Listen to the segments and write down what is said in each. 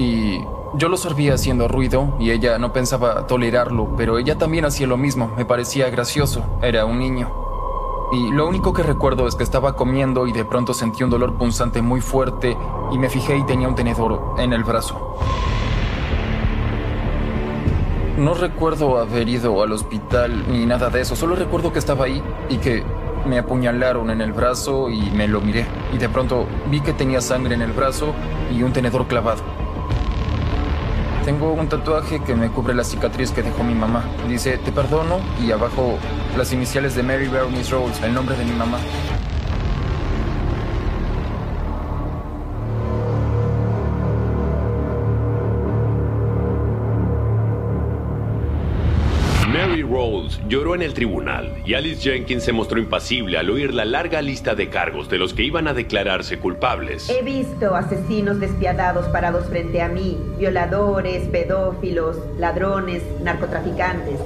y yo lo servía haciendo ruido y ella no pensaba tolerarlo, pero ella también hacía lo mismo, me parecía gracioso, era un niño. Y lo único que recuerdo es que estaba comiendo y de pronto sentí un dolor punzante muy fuerte y me fijé y tenía un tenedor en el brazo. No recuerdo haber ido al hospital ni nada de eso, solo recuerdo que estaba ahí y que me apuñalaron en el brazo y me lo miré. Y de pronto vi que tenía sangre en el brazo y un tenedor clavado. Tengo un tatuaje que me cubre la cicatriz que dejó mi mamá. Dice, te perdono y abajo las iniciales de Mary Bernice Rhodes, el nombre de mi mamá. Lloró en el tribunal y Alice Jenkins se mostró impasible al oír la larga lista de cargos de los que iban a declararse culpables. He visto asesinos despiadados parados frente a mí, violadores, pedófilos, ladrones, narcotraficantes.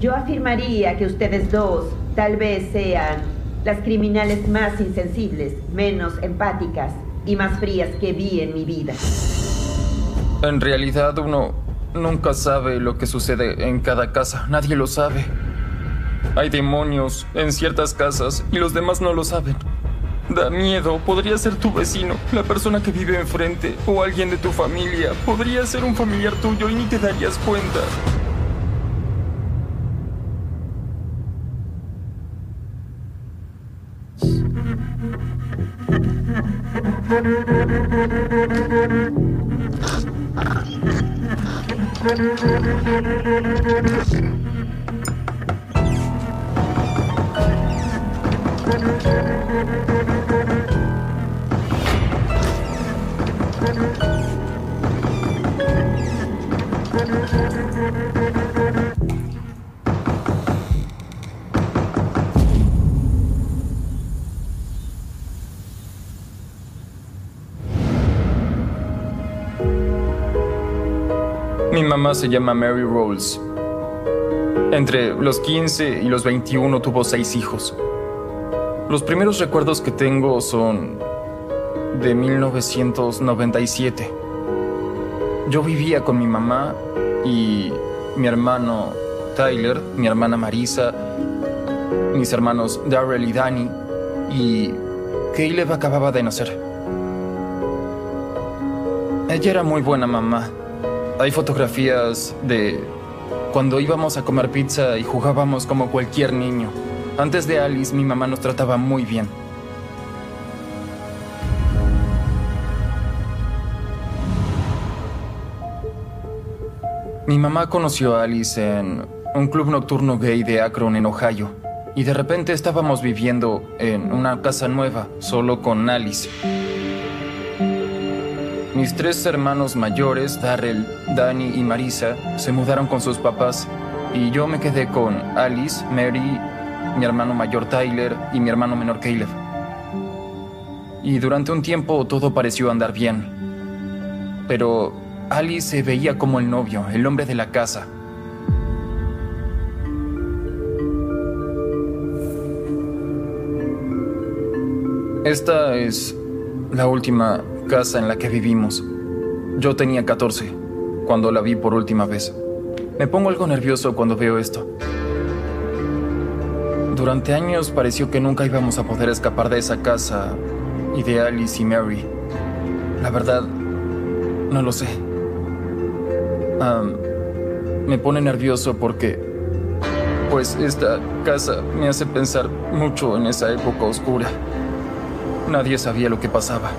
Yo afirmaría que ustedes dos tal vez sean las criminales más insensibles, menos empáticas y más frías que vi en mi vida. En realidad uno nunca sabe lo que sucede en cada casa, nadie lo sabe. Hay demonios en ciertas casas y los demás no lo saben. Da miedo, podría ser tu vecino, la persona que vive enfrente o alguien de tu familia. Podría ser un familiar tuyo y ni te darías cuenta. Mi mamá se llama Mary Rolls. Entre los 15 y los 21 tuvo seis hijos. Los primeros recuerdos que tengo son de 1997. Yo vivía con mi mamá y mi hermano Tyler, mi hermana Marisa, mis hermanos Darrell y Danny y Caleb acababa de nacer. Ella era muy buena mamá. Hay fotografías de cuando íbamos a comer pizza y jugábamos como cualquier niño. Antes de Alice, mi mamá nos trataba muy bien. Mi mamá conoció a Alice en un club nocturno gay de Akron, en Ohio. Y de repente estábamos viviendo en una casa nueva, solo con Alice. Mis tres hermanos mayores, Darrell, Danny y Marisa, se mudaron con sus papás y yo me quedé con Alice, Mary, mi hermano mayor Tyler y mi hermano menor Caleb. Y durante un tiempo todo pareció andar bien. Pero Alice se veía como el novio, el hombre de la casa. Esta es la última casa en la que vivimos. Yo tenía 14 cuando la vi por última vez. Me pongo algo nervioso cuando veo esto. Durante años pareció que nunca íbamos a poder escapar de esa casa y de Alice y Mary. La verdad, no lo sé. me pone nervioso porque, pues, esta casa me hace pensar mucho en esa época oscura. Nadie sabía lo que pasaba.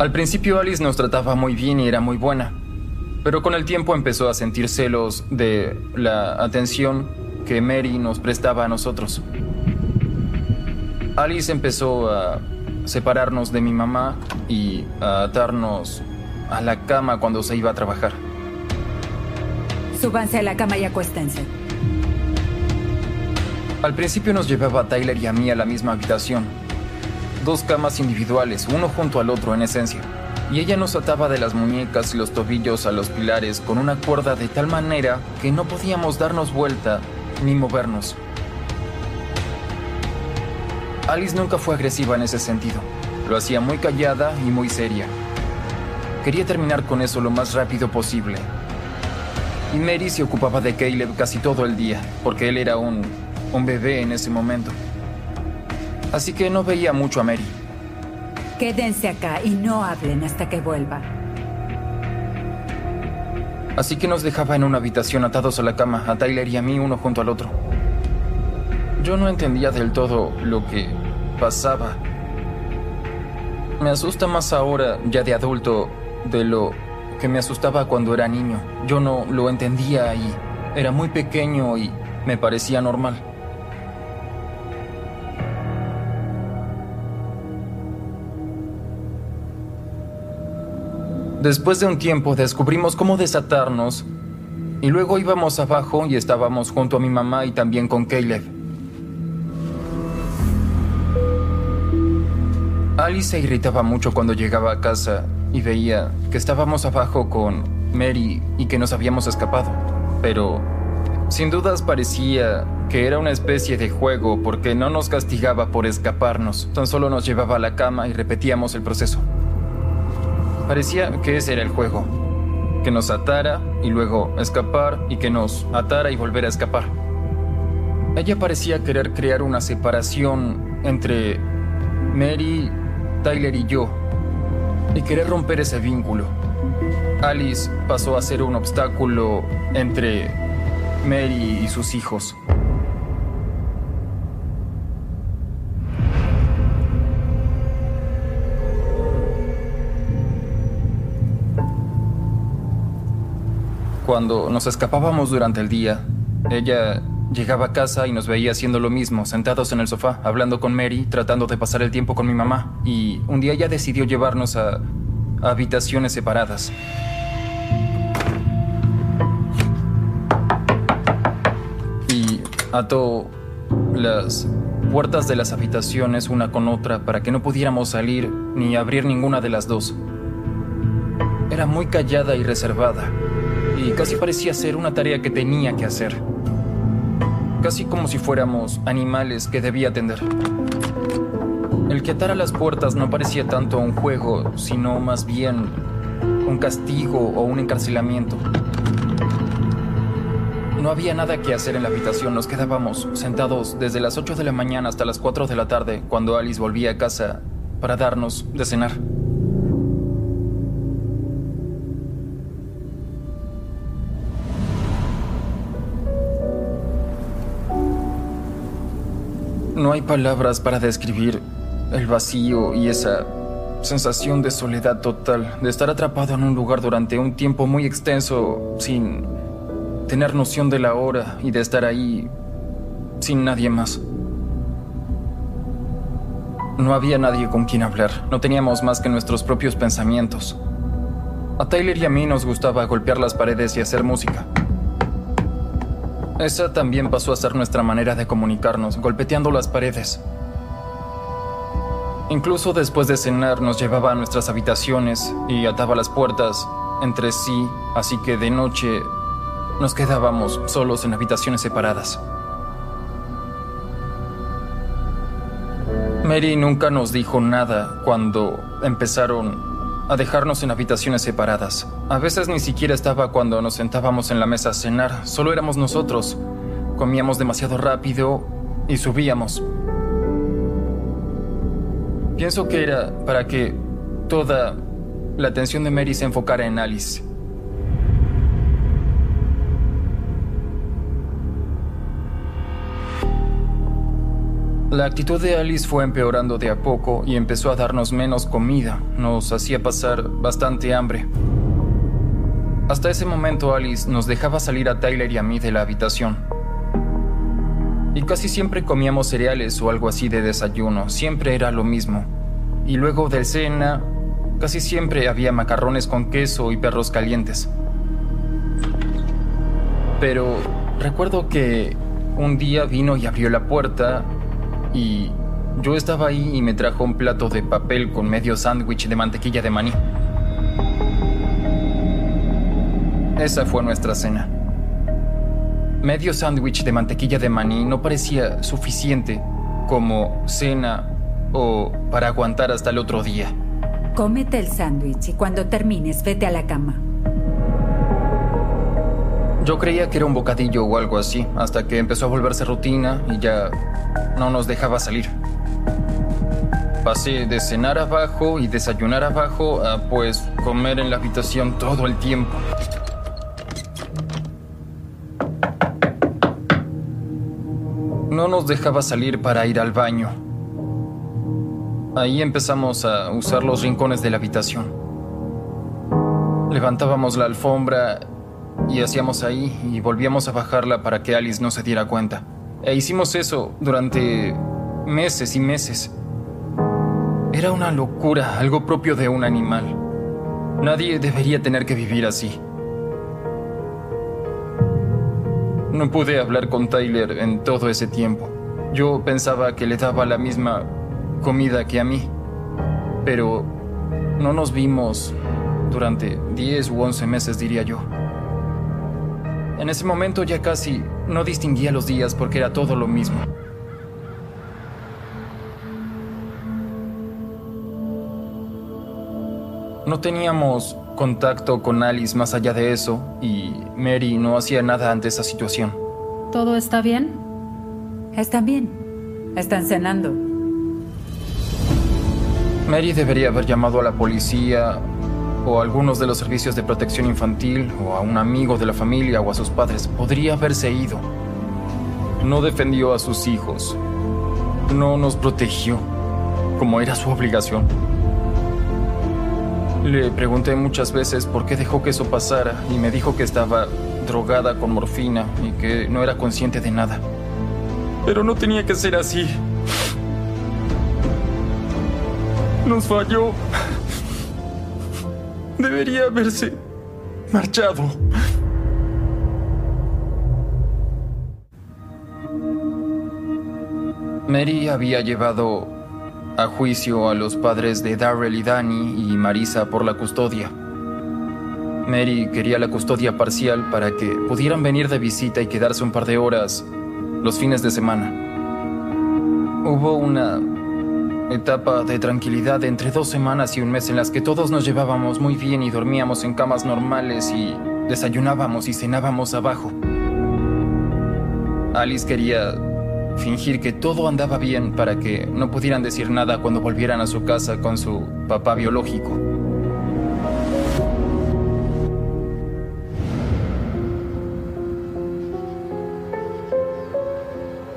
Al principio Alice nos trataba muy bien y era muy buena, pero con el tiempo empezó a sentir celos de la atención que Mary nos prestaba a nosotros. Alice empezó a separarnos de mi mamá y a atarnos a la cama cuando se iba a trabajar. Súbanse a la cama y acuéstense. Al principio nos llevaba a Tyler y a mí a la misma habitación, dos camas individuales, uno junto al otro en esencia, y ella nos ataba de las muñecas y los tobillos a los pilares con una cuerda de tal manera que no podíamos darnos vuelta ni movernos. Alice nunca fue agresiva en ese sentido, lo hacía muy callada y muy seria. Quería terminar con eso lo más rápido posible. Y Mary se ocupaba de Caleb casi todo el día, porque él era un, un bebé en ese momento así que no veía mucho a Mary. Quédense acá y no hablen hasta que vuelva. Así que nos dejaba en una habitación atados a la cama, a Tyler y a mí uno junto al otro. Yo no entendía del todo lo que pasaba. Me asusta más ahora, ya de adulto, de lo que me asustaba cuando era niño. Yo no lo entendía y era muy pequeño y me parecía normal. Después de un tiempo descubrimos cómo desatarnos y luego íbamos abajo y estábamos junto a mi mamá y también con Caleb. Alice se irritaba mucho cuando llegaba a casa y veía que estábamos abajo con Mary y que nos habíamos escapado. Pero sin dudas parecía que era una especie de juego porque no nos castigaba por escaparnos, tan solo nos llevaba a la cama y repetíamos el proceso. Parecía que ese era el juego. Que nos atara y luego escapar y que nos atara y volver a escapar. Ella parecía querer crear una separación entre Mary, Tyler y yo y querer romper ese vínculo. Alice pasó a ser un obstáculo entre Mary y sus hijos. Cuando nos escapábamos durante el día, ella llegaba a casa y nos veía haciendo lo mismo, sentados en el sofá, hablando con Mary, tratando de pasar el tiempo con mi mamá. Y un día ella decidió llevarnos a, habitaciones separadas. Y ató las puertas de las habitaciones una con otra para que no pudiéramos salir ni abrir ninguna de las dos. Era muy callada y reservada y casi parecía ser una tarea que tenía que hacer. Casi como si fuéramos animales que debía atender. El que atara las puertas no parecía tanto un juego, sino más bien un castigo o un encarcelamiento. No había nada que hacer en la habitación, nos quedábamos sentados desde las 8 de la mañana hasta las 4 de la tarde cuando Alice volvía a casa para darnos de cenar. No hay palabras para describir el vacío y esa sensación de soledad total, de estar atrapado en un lugar durante un tiempo muy extenso sin tener noción de la hora y de estar ahí sin nadie más. No había nadie con quien hablar, no teníamos más que nuestros propios pensamientos. A Tyler y a mí nos gustaba golpear las paredes y hacer música. Esa también pasó a ser nuestra manera de comunicarnos, golpeteando las paredes. Incluso después de cenar nos llevaba a nuestras habitaciones y ataba las puertas entre sí, así que de noche nos quedábamos solos en habitaciones separadas. Mary nunca nos dijo nada cuando empezaron a dejarnos en habitaciones separadas. A veces ni siquiera estaba cuando nos sentábamos en la mesa a cenar, solo éramos nosotros. Comíamos demasiado rápido y subíamos. Pienso que era para que toda la atención de Mary se enfocara en Alice. La actitud de Alice fue empeorando de a poco y empezó a darnos menos comida. Nos hacía pasar bastante hambre. Hasta ese momento Alice nos dejaba salir a Tyler y a mí de la habitación. Y casi siempre comíamos cereales o algo así de desayuno, siempre era lo mismo. Y luego de cena, casi siempre había macarrones con queso y perros calientes. Pero recuerdo que un día vino y abrió la puerta y yo estaba ahí y me trajo un plato de papel con medio sándwich de mantequilla de maní. Esa fue nuestra cena. Medio sándwich de mantequilla de maní no parecía suficiente como cena o para aguantar hasta el otro día. Cómete el sándwich y cuando termines vete a la cama. Yo creía que era un bocadillo o algo así, hasta que empezó a volverse rutina y ya no nos dejaba salir. Pasé de cenar abajo y desayunar abajo a pues comer en la habitación todo el tiempo. No nos dejaba salir para ir al baño. Ahí empezamos a usar los rincones de la habitación. Levantábamos la alfombra y hacíamos ahí y volvíamos a bajarla para que Alice no se diera cuenta. E hicimos eso durante meses y meses. Era una locura, algo propio de un animal. Nadie debería tener que vivir así. No pude hablar con Tyler en todo ese tiempo. Yo pensaba que le daba la misma comida que a mí, pero no nos vimos durante 10 u 11 meses, diría yo. En ese momento ya casi no distinguía los días porque era todo lo mismo. No teníamos contacto con Alice más allá de eso y Mary no hacía nada ante esa situación. ¿Todo está bien? Están bien. Están cenando. Mary debería haber llamado a la policía o a algunos de los servicios de protección infantil o a un amigo de la familia o a sus padres. Podría haberse ido. No defendió a sus hijos. No nos protegió, como era su obligación. Le pregunté muchas veces por qué dejó que eso pasara y me dijo que estaba drogada con morfina y que no era consciente de nada. Pero no tenía que ser así. Nos falló. Debería haberse marchado. Mary había llevado a juicio a los padres de Darrell y Danny y Marisa por la custodia. Mary quería la custodia parcial para que pudieran venir de visita y quedarse un par de horas los fines de semana. Hubo una etapa de tranquilidad entre dos semanas y un mes en las que todos nos llevábamos muy bien y dormíamos en camas normales y desayunábamos y cenábamos abajo. Alice quería fingir que todo andaba bien para que no pudieran decir nada cuando volvieran a su casa con su papá biológico.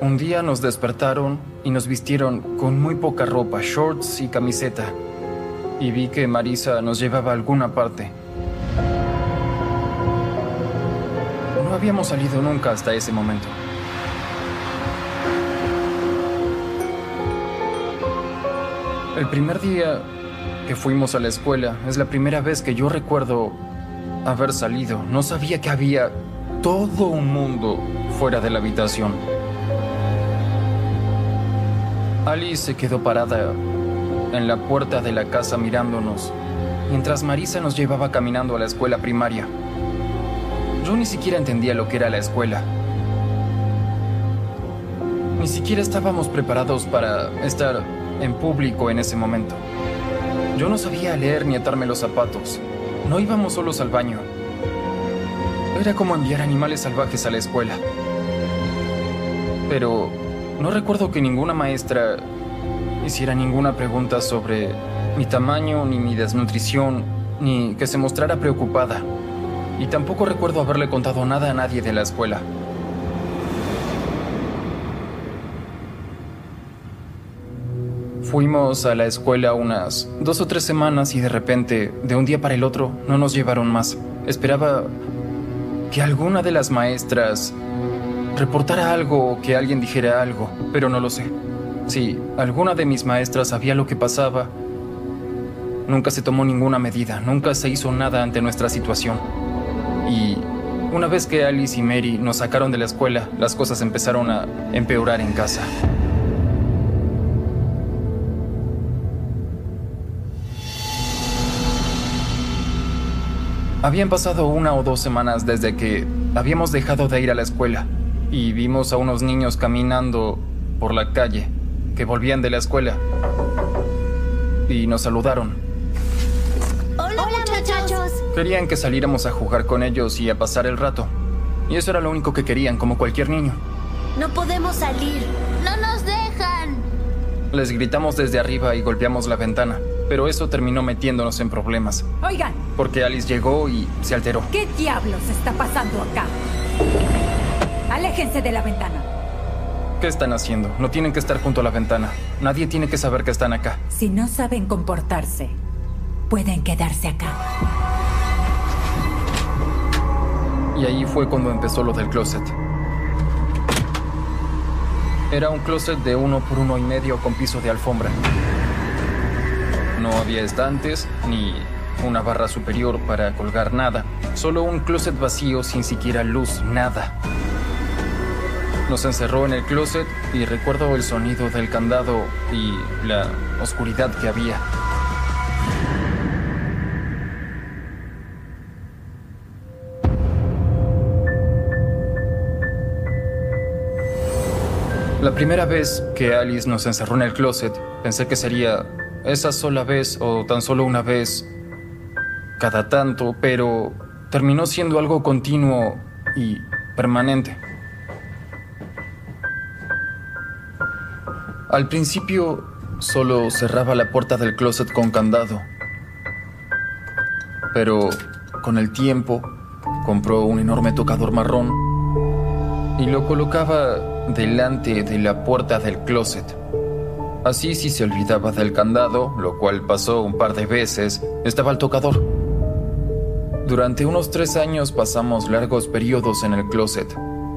Un día nos despertaron y nos vistieron con muy poca ropa, shorts y camiseta. Y vi que Marisa nos llevaba a alguna parte. No habíamos salido nunca hasta ese momento. El primer día que fuimos a la escuela es la primera vez que yo recuerdo haber salido. No sabía que había todo un mundo fuera de la habitación. Alice se quedó parada en la puerta de la casa mirándonos, mientras Marisa nos llevaba caminando a la escuela primaria. Yo ni siquiera entendía lo que era la escuela. Ni siquiera estábamos preparados para estar en público en ese momento. Yo no sabía leer ni atarme los zapatos. No íbamos solos al baño. Era como enviar animales salvajes a la escuela. Pero no recuerdo que ninguna maestra hiciera ninguna pregunta sobre mi tamaño, ni mi desnutrición, ni que se mostrara preocupada. Y tampoco recuerdo haberle contado nada a nadie de la escuela. Fuimos a la escuela unas dos o tres semanas y de repente, de un día para el otro, no nos llevaron más. Esperaba que alguna de las maestras reportara algo o que alguien dijera algo, pero no lo sé. Si alguna de mis maestras sabía lo que pasaba, nunca se tomó ninguna medida, nunca se hizo nada ante nuestra situación. Y una vez que Alice y Mary nos sacaron de la escuela, las cosas empezaron a empeorar en casa. Habían pasado una o dos semanas desde que habíamos dejado de ir a la escuela y vimos a unos niños caminando por la calle que volvían de la escuela y nos saludaron. Hola, muchachos. Querían que saliéramos a jugar con ellos y a pasar el rato. Y eso era lo único que querían, como cualquier niño. No podemos salir. No nos dejan. Les gritamos desde arriba y golpeamos la ventana, pero eso terminó metiéndonos en problemas. Oigan, Porque Alice llegó y se alteró. ¿qué diablos está pasando acá? Aléjense de la ventana. ¿Qué están haciendo? No tienen que estar junto a la ventana. Nadie tiene que saber que están acá. Si no saben comportarse, pueden quedarse acá. Y ahí fue cuando empezó lo del closet. Era un closet de uno por uno y medio con piso de alfombra. No había estantes ni una barra superior para colgar nada. Solo un closet vacío sin siquiera luz, nada. Nos encerró en el closet y recuerdo el sonido del candado y la oscuridad que había. La primera vez que Alice nos encerró en el closet, pensé que sería esa sola vez o tan solo una vez cada tanto, pero terminó siendo algo continuo y permanente. Al principio solo cerraba la puerta del closet con candado, pero con el tiempo compró un enorme tocador marrón y lo colocaba delante de la puerta del closet. Así si se olvidaba del candado, lo cual pasó un par de veces, estaba el tocador. Durante unos tres años pasamos largos periodos en el closet,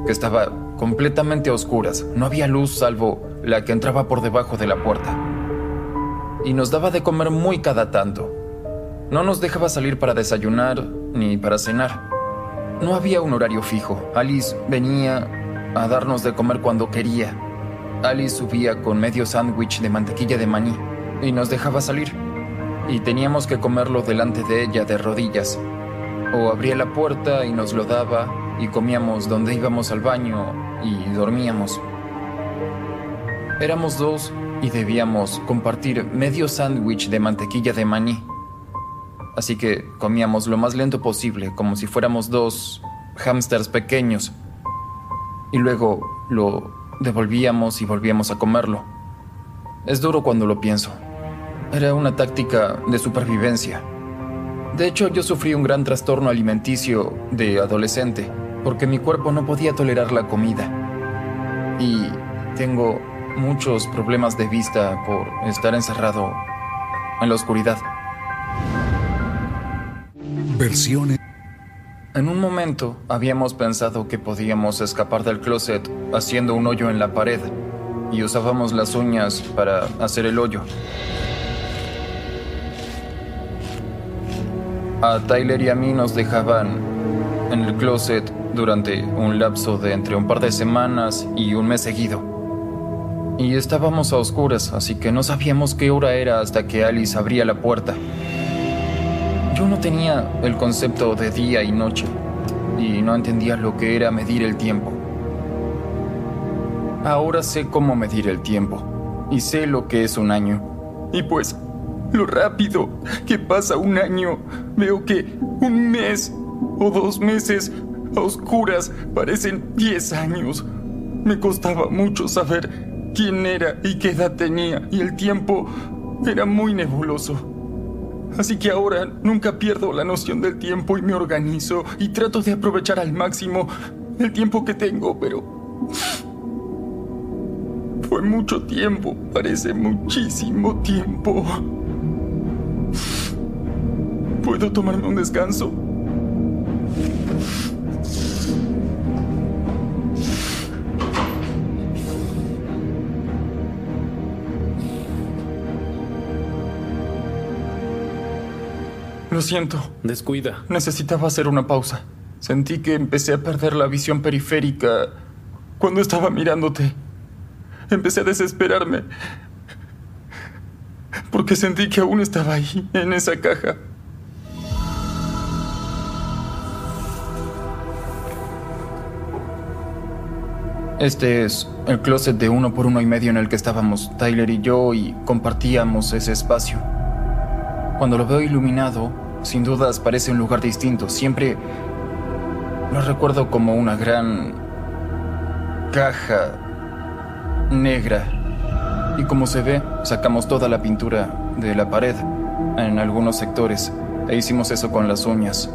que estaba completamente a oscuras, no había luz salvo la que entraba por debajo de la puerta. Y nos daba de comer muy cada tanto. No nos dejaba salir para desayunar ni para cenar. No había un horario fijo. Alice venía a darnos de comer cuando quería. Alice subía con medio sándwich de mantequilla de maní y nos dejaba salir. Y teníamos que comerlo delante de ella de rodillas. O abría la puerta y nos lo daba y comíamos donde íbamos al baño y dormíamos. Éramos dos y debíamos compartir medio sándwich de mantequilla de maní. Así que comíamos lo más lento posible, como si fuéramos dos hámsters pequeños. Y luego lo devolvíamos y volvíamos a comerlo. Es duro cuando lo pienso. Era una táctica de supervivencia. De hecho, yo sufrí un gran trastorno alimenticio de adolescente, porque mi cuerpo no podía tolerar la comida. Y tengo muchos problemas de vista por estar encerrado en la oscuridad. Versiones. En un momento habíamos pensado que podíamos escapar del closet haciendo un hoyo en la pared y usábamos las uñas para hacer el hoyo. A Tyler y a mí nos dejaban en el closet durante un lapso de entre un par de semanas y un mes seguido. Y estábamos a oscuras, así que no sabíamos qué hora era hasta que Alice abría la puerta. Yo no tenía el concepto de día y noche. y no entendía lo que era medir el tiempo. Ahora sé cómo medir el tiempo y sé lo que es un año. Y pues, lo rápido que pasa un año, veo que un mes o dos meses a oscuras parecen diez años. Me costaba mucho saber quién era y qué edad tenía y el tiempo era muy nebuloso. Así que ahora nunca pierdo la noción del tiempo y me organizo y trato de aprovechar al máximo el tiempo que tengo, pero... Fue mucho tiempo, parece muchísimo tiempo. ¿Puedo tomarme un descanso? Lo siento. Descuida. Necesitaba hacer una pausa. Sentí que empecé a perder la visión periférica cuando estaba mirándote. Empecé a desesperarme. Porque sentí que aún estaba ahí, en esa caja. Este es el closet de uno por uno y medio en el que estábamos Tyler y yo y compartíamos ese espacio. Cuando lo veo iluminado, sin dudas parece un lugar distinto. Siempre lo recuerdo como una gran caja negra. Y como se ve, sacamos toda la pintura de la pared en algunos sectores e hicimos eso con las uñas.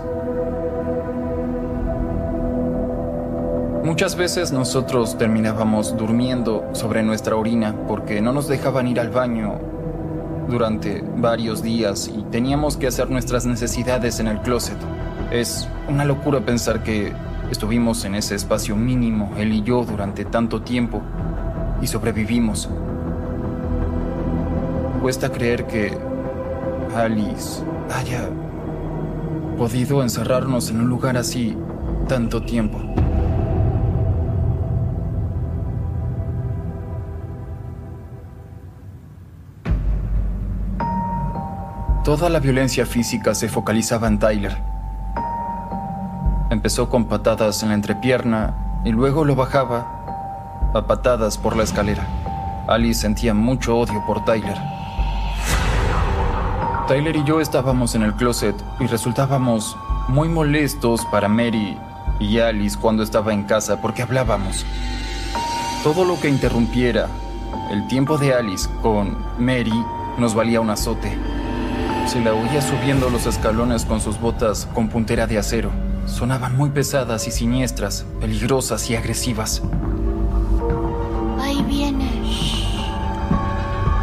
Muchas veces nosotros terminábamos durmiendo sobre nuestra orina porque no nos dejaban ir al baño durante varios días y teníamos que hacer nuestras necesidades en el closet. Es una locura pensar que estuvimos en ese espacio mínimo, él y yo, durante tanto tiempo y sobrevivimos. Cuesta creer que Alice haya podido encerrarnos en un lugar así tanto tiempo. Toda la violencia física se focalizaba en Tyler. Empezó con patadas en la entrepierna y luego lo bajaba a patadas por la escalera. Alice sentía mucho odio por Tyler. Tyler y yo estábamos en el closet y resultábamos muy molestos para Mary y Alice cuando estaba en casa porque hablábamos. Todo lo que interrumpiera el tiempo de Alice con Mary nos valía un azote. Se la oía subiendo los escalones con sus botas con puntera de acero. Sonaban muy pesadas y siniestras, peligrosas y agresivas. Ahí viene.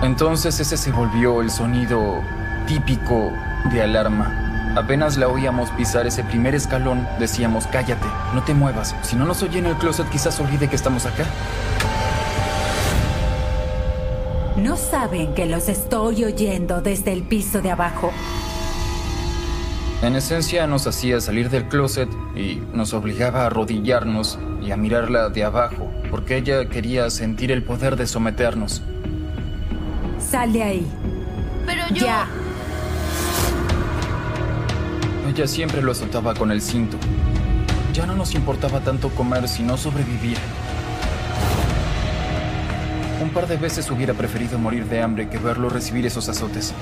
Entonces ese se volvió el sonido típico de alarma. Apenas la oíamos pisar ese primer escalón, decíamos, cállate, no te muevas. Si no nos oye en el closet, quizás olvide que estamos acá. No saben que los estoy oyendo desde el piso de abajo. En esencia nos hacía salir del closet y nos obligaba a arrodillarnos y a mirarla de abajo, porque ella quería sentir el poder de someternos. Sal de ahí. Pero yo. Ya. Ella siempre lo azotaba con el cinto. Ya no nos importaba tanto comer sino sobrevivir. Un par de veces hubiera preferido morir de hambre que verlo recibir esos azotes.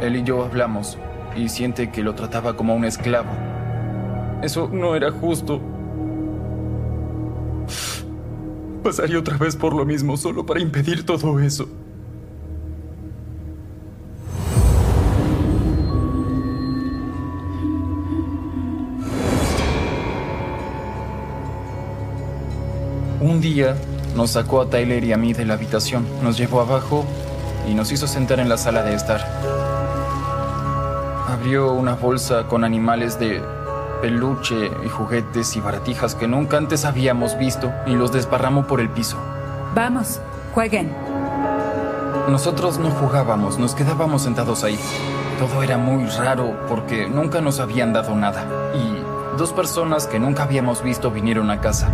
Él y yo hablamos y siente que lo trataba como un esclavo. Eso no era justo. Pasaría otra vez por lo mismo solo para impedir todo eso. Un día nos sacó a Tyler y a mí de la habitación, nos llevó abajo y nos hizo sentar en la sala de estar. Abrió una bolsa con animales de peluche y juguetes y baratijas que nunca antes habíamos visto y los desparramó por el piso. Vamos, jueguen. Nosotros no jugábamos, nos quedábamos sentados ahí. Todo era muy raro porque nunca nos habían dado nada. Y dos personas que nunca habíamos visto vinieron a casa.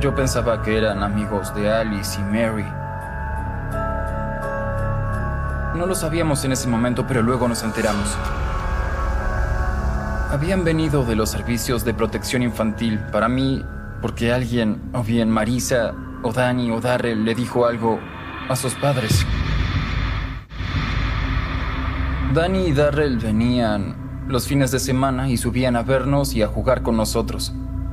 Yo pensaba que eran amigos de Alice y Mary. No lo sabíamos en ese momento, pero luego nos enteramos. Habían venido de los servicios de protección infantil para mí porque alguien, o bien Marisa, o Dani, o Darrell, le dijo algo a sus padres. Dani y Darrell venían los fines de semana y subían a vernos y a jugar con nosotros.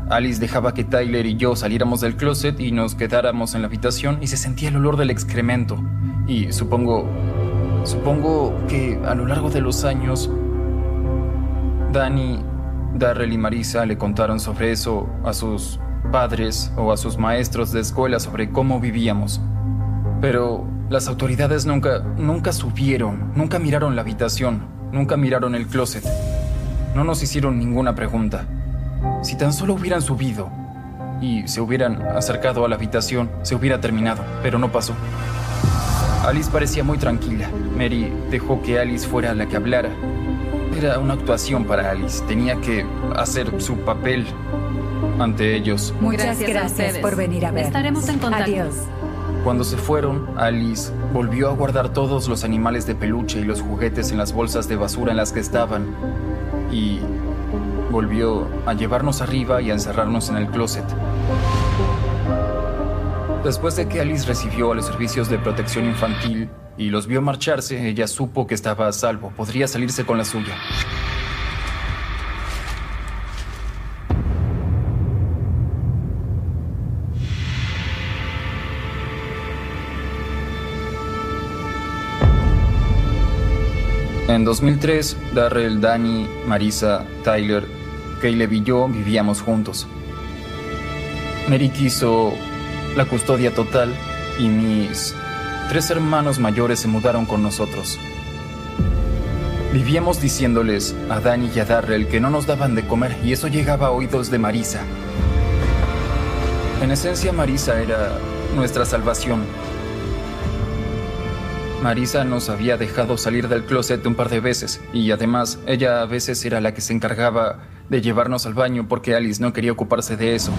Alice dejaba que Tyler y yo saliéramos del closet y nos quedáramos en la habitación y se sentía el olor del excremento. Y supongo, supongo que a lo largo de los años, Dani, Darrell y Marisa le contaron sobre eso a sus padres o a sus maestros de escuela sobre cómo vivíamos. Pero las autoridades nunca, nunca subieron, nunca miraron la habitación, nunca miraron el closet. No nos hicieron ninguna pregunta. Si tan solo hubieran subido y se hubieran acercado a la habitación, se hubiera terminado, pero no pasó. Alice parecía muy tranquila. Mary dejó que Alice fuera la que hablara. Era una actuación para Alice. Tenía que hacer su papel ante ellos. Muchas gracias, por venir a ver. Estaremos en contacto. Adiós. Cuando se fueron, Alice volvió a guardar todos los animales de peluche y los juguetes en las bolsas de basura en las que estaban. Y volvió a llevarnos arriba y a encerrarnos en el closet. Después de que Alice recibió a los servicios de protección infantil y los vio marcharse, ella supo que estaba a salvo, podría salirse con la suya. En 2003, Darrell, Danny, Marisa, Tyler, Caleb y yo vivíamos juntos. Mary quiso la custodia total y mis tres hermanos mayores se mudaron con nosotros. Vivíamos diciéndoles a Danny y a Darrell que no nos daban de comer y eso llegaba a oídos de Marisa. En esencia, Marisa era nuestra salvación. Marisa nos había dejado salir del closet un par de veces y además ella a veces era la que se encargaba de llevarnos al baño porque Alice no quería ocuparse de eso.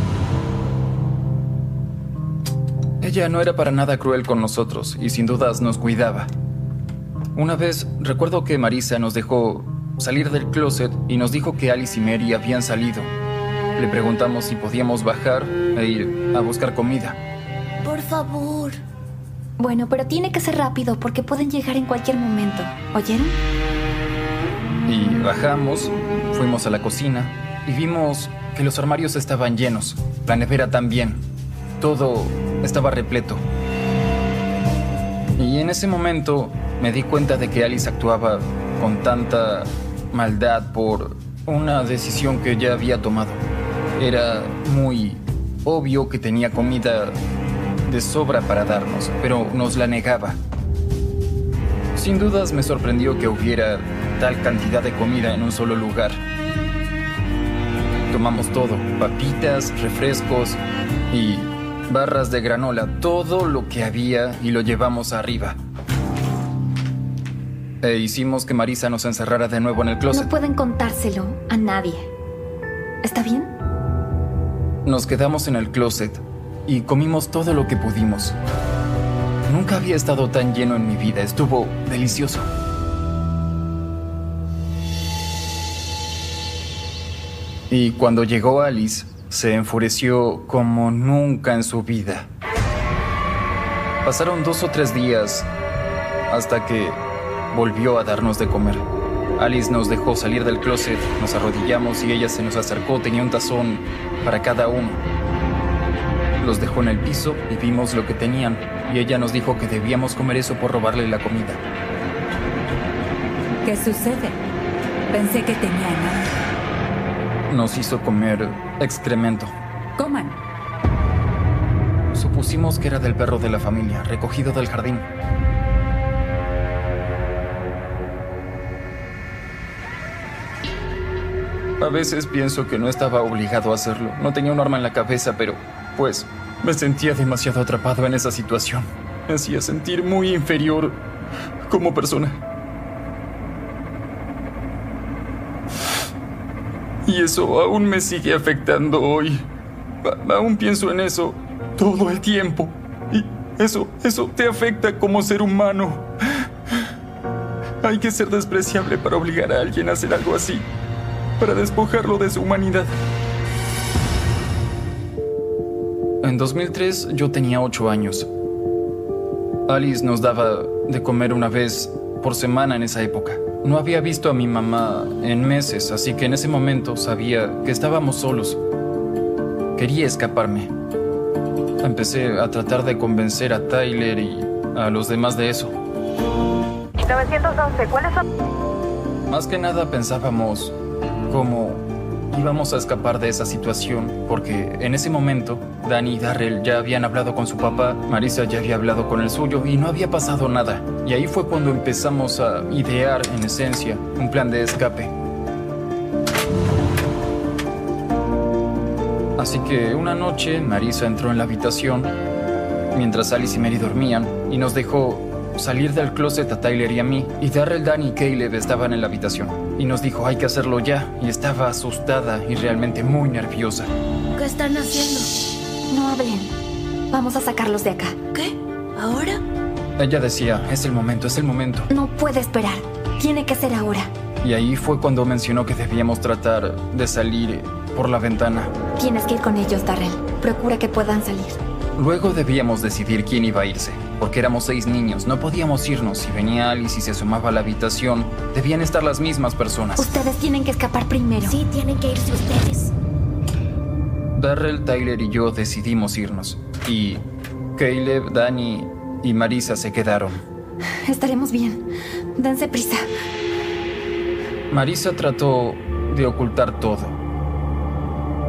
Ella no era para nada cruel con nosotros y sin dudas nos cuidaba. Una vez recuerdo que Marisa nos dejó salir del closet y nos dijo que Alice y Mary habían salido. Le preguntamos si podíamos bajar e ir a buscar comida. Por favor. Bueno, pero tiene que ser rápido porque pueden llegar en cualquier momento. ¿Oyeron? Y bajamos, fuimos a la cocina y vimos que los armarios estaban llenos, la nevera también. Todo estaba repleto. Y en ese momento me di cuenta de que Alice actuaba con tanta maldad por una decisión que ya había tomado. Era muy obvio que tenía comida de sobra para darnos, pero nos la negaba. Sin dudas me sorprendió que hubiera tal cantidad de comida en un solo lugar. Tomamos todo, papitas, refrescos y barras de granola, todo lo que había y lo llevamos arriba. E hicimos que Marisa nos encerrara de nuevo en el closet. No pueden contárselo a nadie. ¿Está bien? Nos quedamos en el closet y comimos todo lo que pudimos. Nunca había estado tan lleno en mi vida. Estuvo delicioso. Y cuando llegó Alice, se enfureció como nunca en su vida. Pasaron dos o tres días hasta que volvió a darnos de comer. Alice nos dejó salir del closet, nos arrodillamos y ella se nos acercó, tenía un tazón para cada uno. Los dejó en el piso y vimos lo que tenían, y ella nos dijo que debíamos comer eso por robarle la comida. ¿Qué sucede? Pensé que tenían. Nos hizo comer excremento. Coman. Supusimos que era del perro de la familia, recogido del jardín. A veces pienso que no estaba obligado a hacerlo. No tenía un arma en la cabeza, pero, pues, me sentía demasiado atrapado en esa situación. Me hacía sentir muy inferior como persona. Y eso aún me sigue afectando hoy. Aún pienso en eso todo el tiempo. Y eso, eso te afecta como ser humano. Hay que ser despreciable para obligar a alguien a hacer algo así. para despojarlo de su humanidad. En 2003 yo tenía 8 años. Alice nos daba de comer una vez por semana en esa época. No había visto a mi mamá en meses, así que en ese momento sabía que estábamos solos. Quería escaparme. Empecé a tratar de convencer a Tyler y a los demás de eso. 911, ¿cuáles son? Más que nada pensábamos cómo íbamos a escapar de esa situación, porque en ese momento Danny y Darrell ya habían hablado con su papá, Marisa ya había hablado con el suyo y no había pasado nada. Y ahí fue cuando empezamos a idear, en esencia, un plan de escape. Así que una noche Marisa entró en la habitación mientras Alice y Mary dormían y nos dejó salir del closet a Tyler y a mí, y Darrell, Danny y Caleb estaban en la habitación. Y nos dijo, hay que hacerlo ya, y estaba asustada y realmente muy nerviosa. ¿Qué están haciendo? No hablen. Vamos a sacarlos de acá. ¿Qué? ¿Ahora? Ella decía, es el momento, es el momento. No puede esperar. Tiene que ser ahora. Y ahí fue cuando mencionó que debíamos tratar de salir por la ventana. Tienes que ir con ellos, Darrell. Procura que puedan salir. Luego debíamos decidir quién iba a irse, porque éramos seis niños, no podíamos irnos. Si venía Alice y se asomaba a la habitación, debían estar las mismas personas. Ustedes tienen que escapar primero. Sí, tienen que irse ustedes. Darrell, Tyler y yo decidimos irnos. Y Caleb, Danny y Marisa se quedaron. Estaremos bien. Dense prisa. Marisa trató de ocultar todo.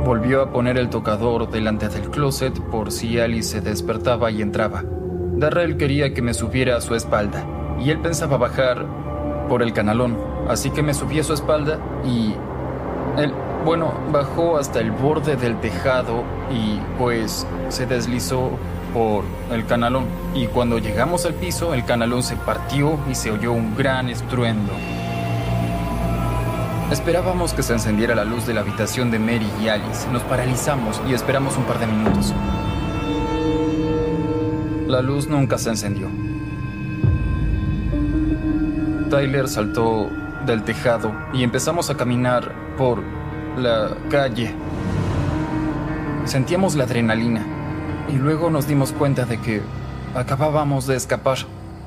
Volvió a poner el tocador delante del closet por si Alice se despertaba y entraba. Darrell quería que me subiera a su espalda y él pensaba bajar por el canalón, así que me subí a su espalda y él, bueno, bajó hasta el borde del tejado y pues se deslizó por el canalón. Y cuando llegamos al piso, el canalón se partió y se oyó un gran estruendo. Esperábamos que se encendiera la luz de la habitación de Mary y Alice. Nos paralizamos y esperamos un par de minutos. La luz nunca se encendió. Tyler saltó del tejado y empezamos a caminar por la calle. Sentíamos la adrenalina y luego nos dimos cuenta de que acabábamos de escapar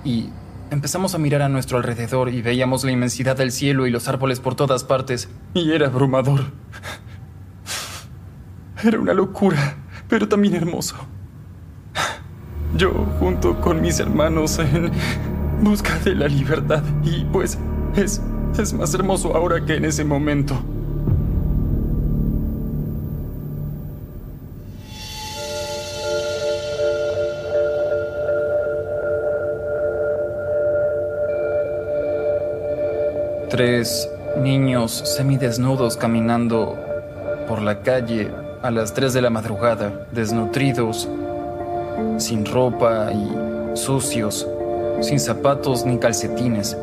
y Empezamos a mirar a nuestro alrededor y veíamos la inmensidad del cielo y los árboles por todas partes. Y era abrumador. Era una locura, pero también hermoso. Yo, junto con mis hermanos, en busca de la libertad. Y pues es, es más hermoso ahora que en ese momento. Tres niños semidesnudos caminando por la calle a las 3 de la madrugada, desnutridos, sin ropa y sucios, sin zapatos ni calcetines.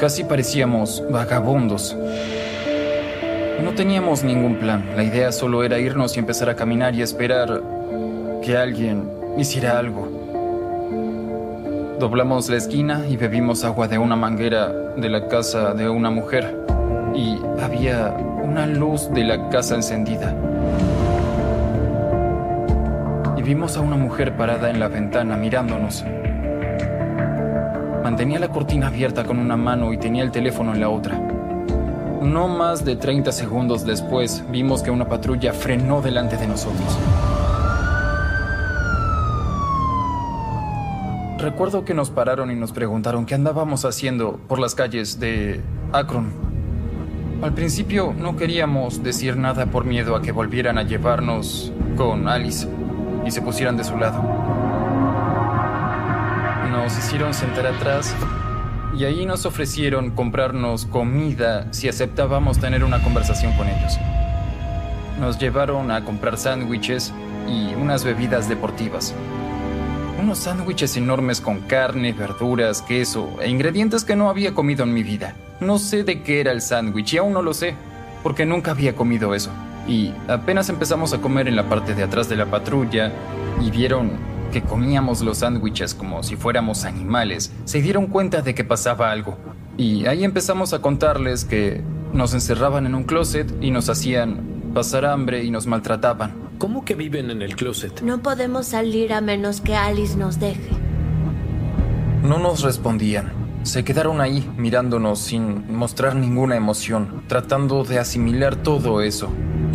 Casi parecíamos vagabundos. No teníamos ningún plan. La idea solo era irnos y empezar a caminar y esperar que alguien hiciera algo. Doblamos la esquina y bebimos agua de una manguera de la casa de una mujer. Y había una luz de la casa encendida. Y vimos a una mujer parada en la ventana mirándonos. Mantenía la cortina abierta con una mano y tenía el teléfono en la otra. No más de 30 segundos después vimos que una patrulla frenó delante de nosotros. Recuerdo que nos pararon y nos preguntaron qué andábamos haciendo por las calles de Akron. Al principio no queríamos decir nada por miedo a que volvieran a llevarnos con Alice y se pusieran de su lado. Nos hicieron sentar atrás y ahí nos ofrecieron comprarnos comida si aceptábamos tener una conversación con ellos. Nos llevaron a comprar sándwiches y unas bebidas deportivas unos sándwiches enormes con carne, verduras, queso e ingredientes que no había comido en mi vida. No sé de qué era el sándwich y aún no lo sé, porque nunca había comido eso. Y apenas empezamos a comer en la parte de atrás de la patrulla y vieron que comíamos los sándwiches como si fuéramos animales, se dieron cuenta de que pasaba algo. Y ahí empezamos a contarles que nos encerraban en un closet y nos hacían pasar hambre y nos maltrataban. ¿Cómo que viven en el closet? No podemos salir a menos que Alice nos deje. No nos respondían. Se quedaron ahí mirándonos sin mostrar ninguna emoción, tratando de asimilar todo eso.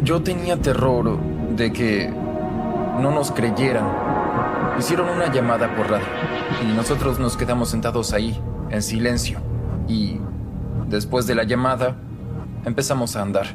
Yo tenía terror de que no nos creyeran. Hicieron una llamada por radio y nosotros nos quedamos sentados ahí, en silencio. Y después de la llamada, empezamos a andar.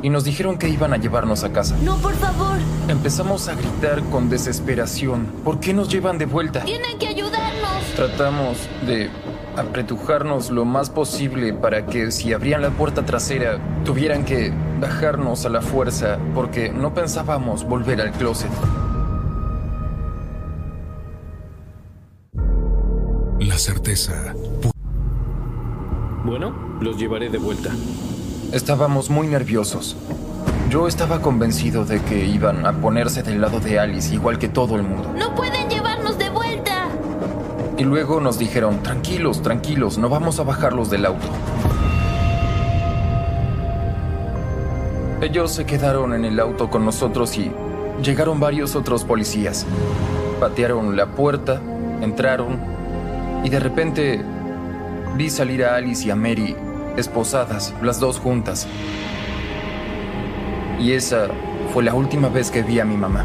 Y nos dijeron que iban a llevarnos a casa. No, por favor. Empezamos a gritar con desesperación. ¿Por qué nos llevan de vuelta? Tienen que ayudarnos. Tratamos de apretujarnos lo más posible para que si abrían la puerta trasera tuvieran que bajarnos a la fuerza porque no pensábamos volver al closet. Certeza. Bueno, los llevaré de vuelta. Estábamos muy nerviosos. Yo estaba convencido de que iban a ponerse del lado de Alice igual que todo el mundo. No pueden llevarnos de vuelta. Y luego nos dijeron, tranquilos, tranquilos, no vamos a bajarlos del auto. Ellos se quedaron en el auto con nosotros y llegaron varios otros policías. Patearon la puerta, entraron y de repente vi salir a Alice y a Mary esposadas, las dos juntas. Y esa fue la última vez que vi a mi mamá.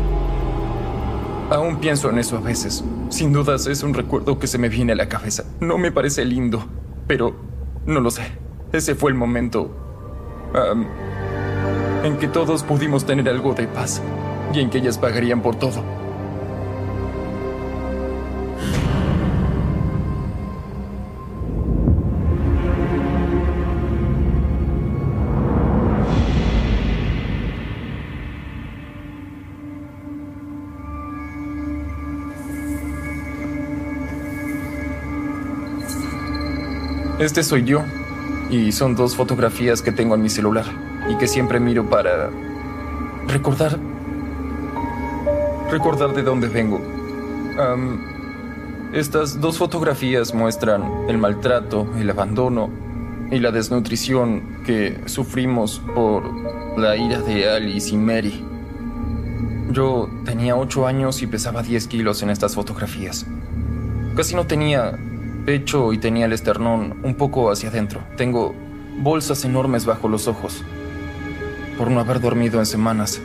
Aún pienso en eso a veces. Sin dudas es un recuerdo que se me viene a la cabeza. No me parece lindo, pero no lo sé. Ese fue el momento en que todos pudimos tener algo de paz y en que ellas pagarían por todo. Este soy yo. Y son dos fotografías que tengo en mi celular y que siempre miro para recordar recordar de dónde vengo. Estas dos fotografías muestran el maltrato, el abandono y la desnutrición que sufrimos por la ira de Alice y Mary. Yo tenía 8 años y pesaba 10 kilos en estas fotografías. Casi no tenía pecho y tenía el esternón un poco hacia adentro. Tengo bolsas enormes bajo los ojos por no haber dormido en semanas.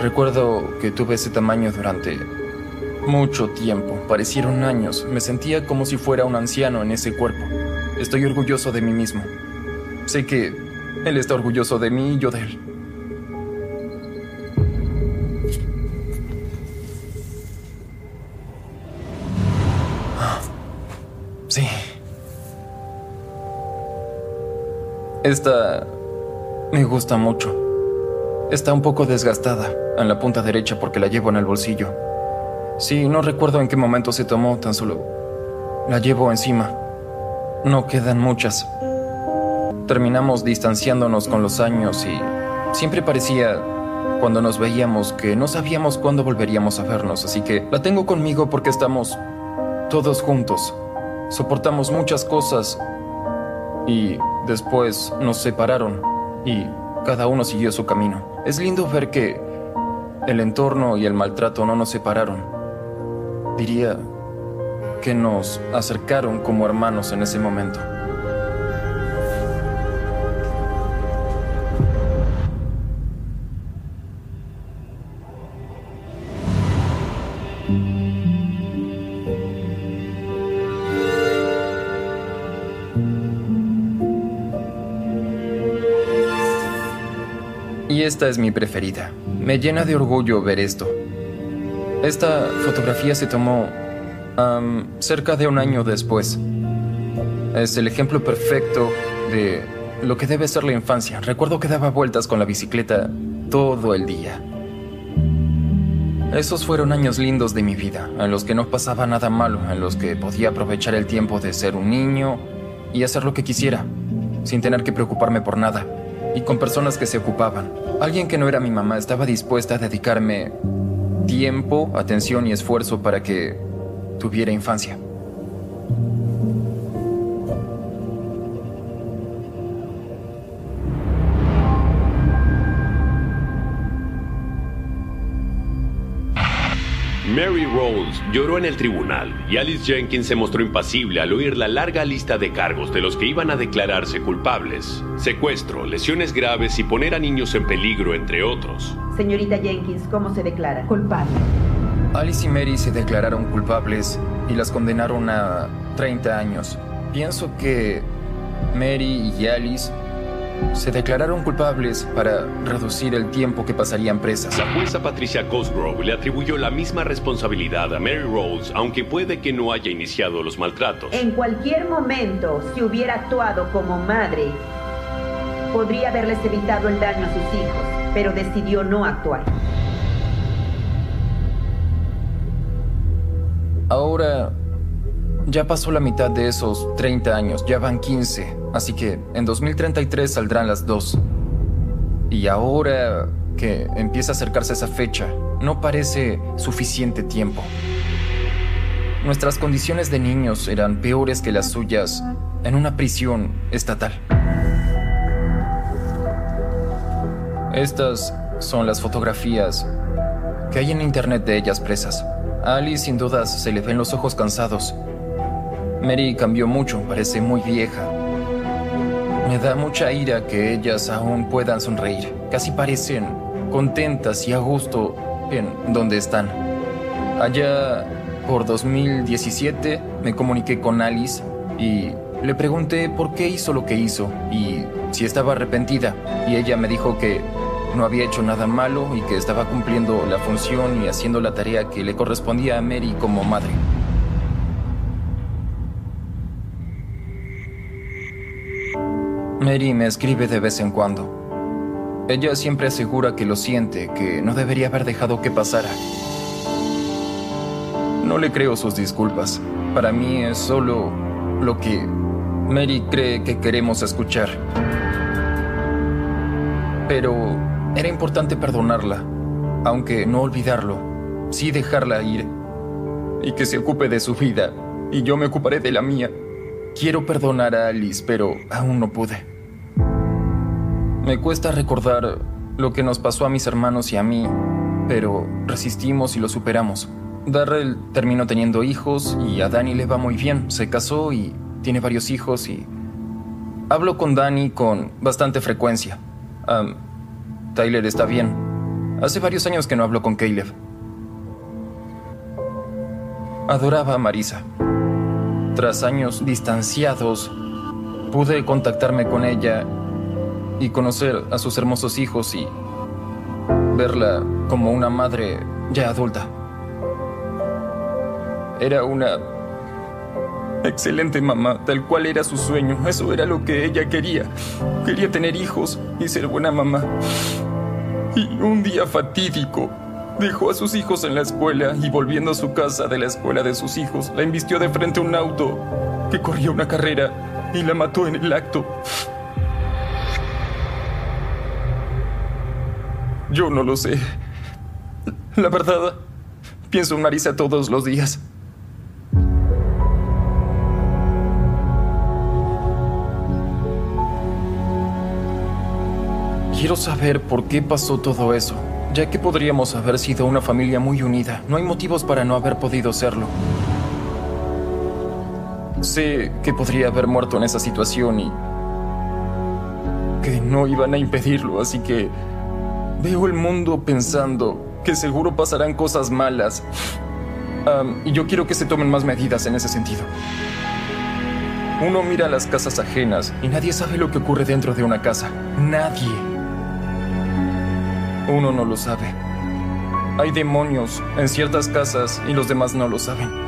Recuerdo que tuve ese tamaño durante mucho tiempo. Parecieron años. Me sentía como si fuera un anciano en ese cuerpo. Estoy orgulloso de mí mismo. Sé que él está orgulloso de mí y yo de él. Esta me gusta mucho. Está un poco desgastada en la punta derecha porque la llevo en el bolsillo. Sí, no recuerdo en qué momento se tomó, tan solo la llevo encima. No quedan muchas. Terminamos distanciándonos con los años y siempre parecía cuando nos veíamos que no sabíamos cuándo volveríamos a vernos, así que la tengo conmigo porque estamos todos juntos. Soportamos muchas cosas y después nos separaron y cada uno siguió su camino. Es lindo ver que el entorno y el maltrato no nos separaron. Diría que nos acercaron como hermanos en ese momento. Esta es mi preferida. Me llena de orgullo ver esto. Esta fotografía se tomó am, cerca de un año después. Es el ejemplo perfecto de lo que debe ser la infancia. Recuerdo que daba vueltas con la bicicleta todo el día. Esos fueron años lindos de mi vida, en los que no pasaba nada malo, en los que podía aprovechar el tiempo de ser un niño y hacer lo que quisiera, sin tener que preocuparme por nada, y con personas que se ocupaban. Alguien que no era mi mamá estaba dispuesta a dedicarme tiempo, atención y esfuerzo para que tuviera infancia. Mary Rolls lloró en el tribunal y Alice Jenkins se mostró impasible al oír la larga lista de cargos de los que iban a declararse culpables. Secuestro, lesiones graves y poner a niños en peligro, entre otros. Señorita Jenkins, ¿cómo se declara? Culpable. Alice y Mary se declararon culpables y las condenaron a 30 años. Pienso que Mary y Alice se declararon culpables para reducir el tiempo que pasarían presas. La jueza Patricia Cosgrove le atribuyó la misma responsabilidad a Mary Rose, aunque puede que no haya iniciado los maltratos. En cualquier momento, si hubiera actuado como madre, podría haberles evitado el daño a sus hijos, pero decidió no actuar. Ahora ya pasó la mitad de esos 30 años, ya van 15, así que en 2033 saldrán las dos. Y ahora que empieza a acercarse esa fecha, no parece suficiente tiempo. Nuestras condiciones de niños eran peores que las suyas en una prisión estatal. Estas son las fotografías que hay en internet de ellas presas. A Alice sin dudas se le ven los ojos cansados. Mary cambió mucho, parece muy vieja. Me da mucha ira que ellas aún puedan sonreír. Casi parecen contentas y a gusto en donde están. Allá por 2017 me comuniqué con Alice y le pregunté por qué hizo lo que hizo y si estaba arrepentida. Y ella me dijo que no había hecho nada malo y que estaba cumpliendo la función y haciendo la tarea que le correspondía a Mary como madre. Mary me escribe de vez en cuando. Ella siempre asegura que lo siente, que no debería haber dejado que pasara. No le creo sus disculpas. Para mí es solo lo que Mary cree que queremos escuchar. Pero era importante perdonarla, aunque no olvidarlo, sí dejarla ir y que se ocupe de su vida y yo me ocuparé de la mía. Quiero perdonar a Alice, pero aún no pude. Me cuesta recordar lo que nos pasó a mis hermanos y a mí, pero resistimos y lo superamos. Darrell terminó teniendo hijos y a Danny le va muy bien. Se casó y tiene varios hijos y... Hablo con Danny con bastante frecuencia. Tyler está bien. Hace varios años que no hablo con Caleb. Adoraba a Marisa. Tras años distanciados, pude contactarme con ella y conocer a sus hermosos hijos y verla como una madre ya adulta. Era una excelente mamá, tal cual era su sueño. Eso era lo que ella quería. Quería tener hijos y ser buena mamá. Y un día fatídico, dejó a sus hijos en la escuela y volviendo a su casa de la escuela de sus hijos, la invistió de frente a un auto que corría una carrera y la mató en el acto. Yo no lo sé. La verdad, pienso en Marisa todos los días. Quiero saber por qué pasó todo eso, ya que podríamos haber sido una familia muy unida. No hay motivos para no haber podido serlo. Sé que podría haber muerto en esa situación y que no iban a impedirlo, así que veo el mundo pensando que seguro pasarán cosas malas. Y yo quiero que se tomen más medidas en ese sentido. Uno mira las casas ajenas y nadie sabe lo que ocurre dentro de una casa. Nadie. Uno no lo sabe. Hay demonios en ciertas casas y los demás no lo saben.